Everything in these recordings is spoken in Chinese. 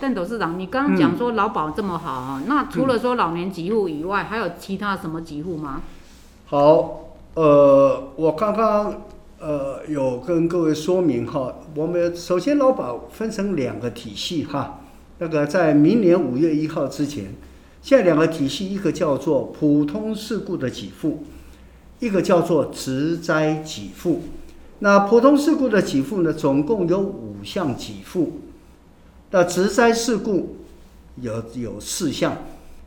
邓董事长，你刚刚讲说劳保这么好，嗯、那除了说老年给付以外，还有其他什么给付吗？好，呃，我刚刚呃有跟各位说明哈，我们首先劳保分成两个体系哈，那个在明年五月一号之前，现在两个体系，一个叫做普通事故的给付，一个叫做职灾给付。那普通事故的给付呢，总共有五项给付。那职灾事故有有四项，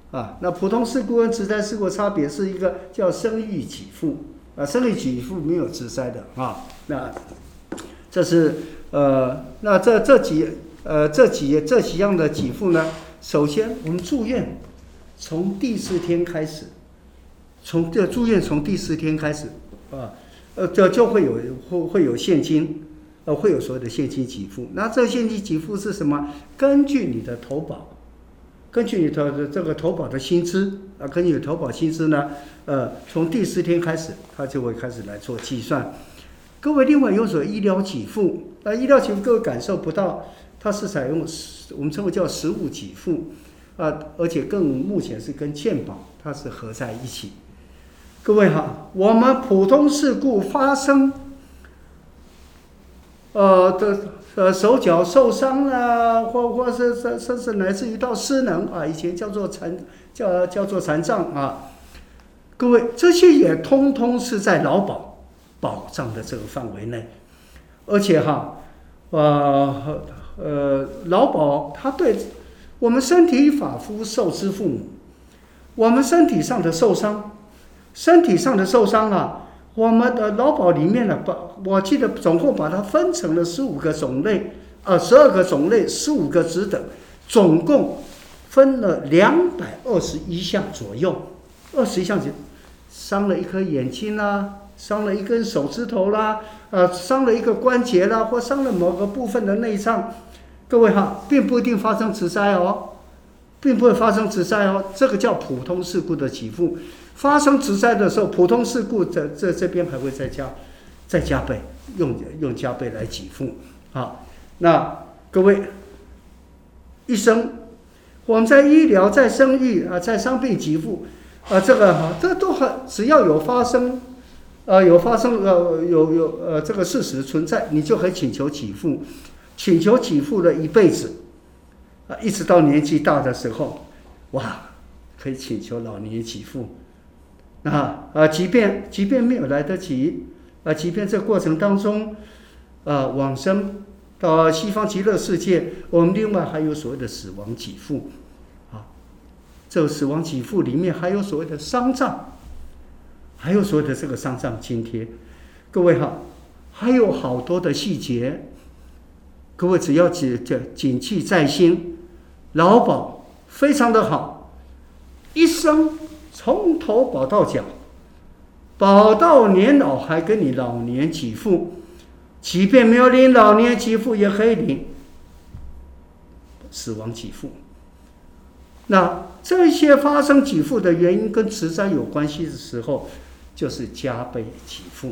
啊，那普通事故跟职灾事故差别是一个叫生育给付，啊，生育给付没有职灾的啊，那这是呃，那这这几呃这几这几样的给付呢，首先我们住院从第四天开始，从这住院从第四天开始啊，呃，这就会有会会有现金。呃，会有所谓的现金给付。那这个现金给付是什么？根据你的投保，根据你的这个投保的薪资啊，根据投保薪资呢，呃，从第四天开始，他就会开始来做计算。各位，另外有所医疗给付，那医疗给付各位感受不到，它是采用我们称为叫实物给付啊，而且更目前是跟健保它是合在一起。各位哈，我们普通事故发生。呃，的呃手脚受伤啊，或或是甚甚至来自于到失能啊，以前叫做残叫叫做残障啊，各位这些也通通是在劳保保障的这个范围内，而且哈，呃呃劳保它对我们身体发肤受之父母，我们身体上的受伤，身体上的受伤啊。我们的劳保里面呢，把我记得总共把它分成了十五个种类，呃，十二个种类，十五个职等，总共分了两百二十一项左右。二十一项就伤了一颗眼睛啦，伤了一根手指头啦，呃，伤了一个关节啦，或伤了某个部分的内脏。各位哈，并不一定发生职灾哦，并不会发生直灾哦，这个叫普通事故的给付。发生直灾的时候，普通事故这这这边还会再加，再加倍，用用加倍来给付。好，那各位，医生，我们在医疗、在生育啊、在伤病给付啊，这个哈，这都很只要有发生，呃，有发生呃有有呃这个事实存在，你就可以请求给付，请求给付了一辈子，啊，一直到年纪大的时候，哇，可以请求老年给付。那啊，即便即便没有来得及，啊，即便这过程当中，啊，往生到西方极乐世界，我们另外还有所谓的死亡给付，啊，这个死亡给付里面还有所谓的丧葬，还有所谓的这个丧葬津贴，各位哈，还有好多的细节，各位只要谨谨谨记在心，劳保非常的好，一生。从头保到脚，保到年老还给你老年给付，即便没有领老年给付也可以领死亡给付。那这些发生给付的原因跟职灾有关系的时候，就是加倍给付。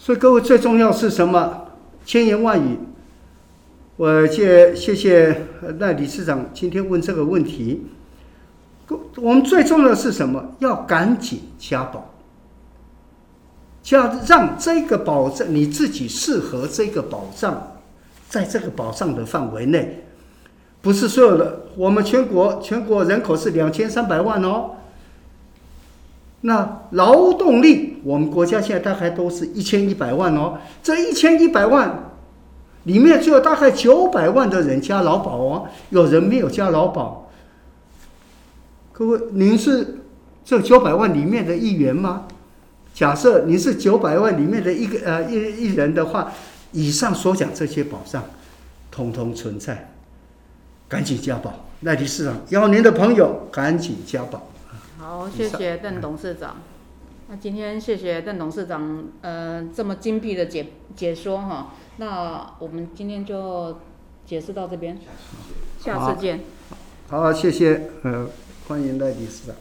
所以各位最重要是什么？千言万语，我谢谢谢赖理事长今天问这个问题。我们最重要的是什么？要赶紧加保，加让这个保障你自己适合这个保障，在这个保障的范围内，不是所有的。我们全国全国人口是两千三百万哦，那劳动力我们国家现在大概都是一千一百万哦，这一千一百万里面只有大概九百万的人加劳保哦，有人没有加劳保。各位，您是这九百万里面的一员吗？假设您是九百万里面的一个呃一一人的话，以上所讲这些保障，通通存在，赶紧加保。赖理事长邀您的朋友赶紧加保。好，谢谢邓董事长。那今天谢谢邓董事长呃这么精辟的解解说哈。那我们今天就解释到这边，下次见。好，谢谢呃。欢迎赖理事长。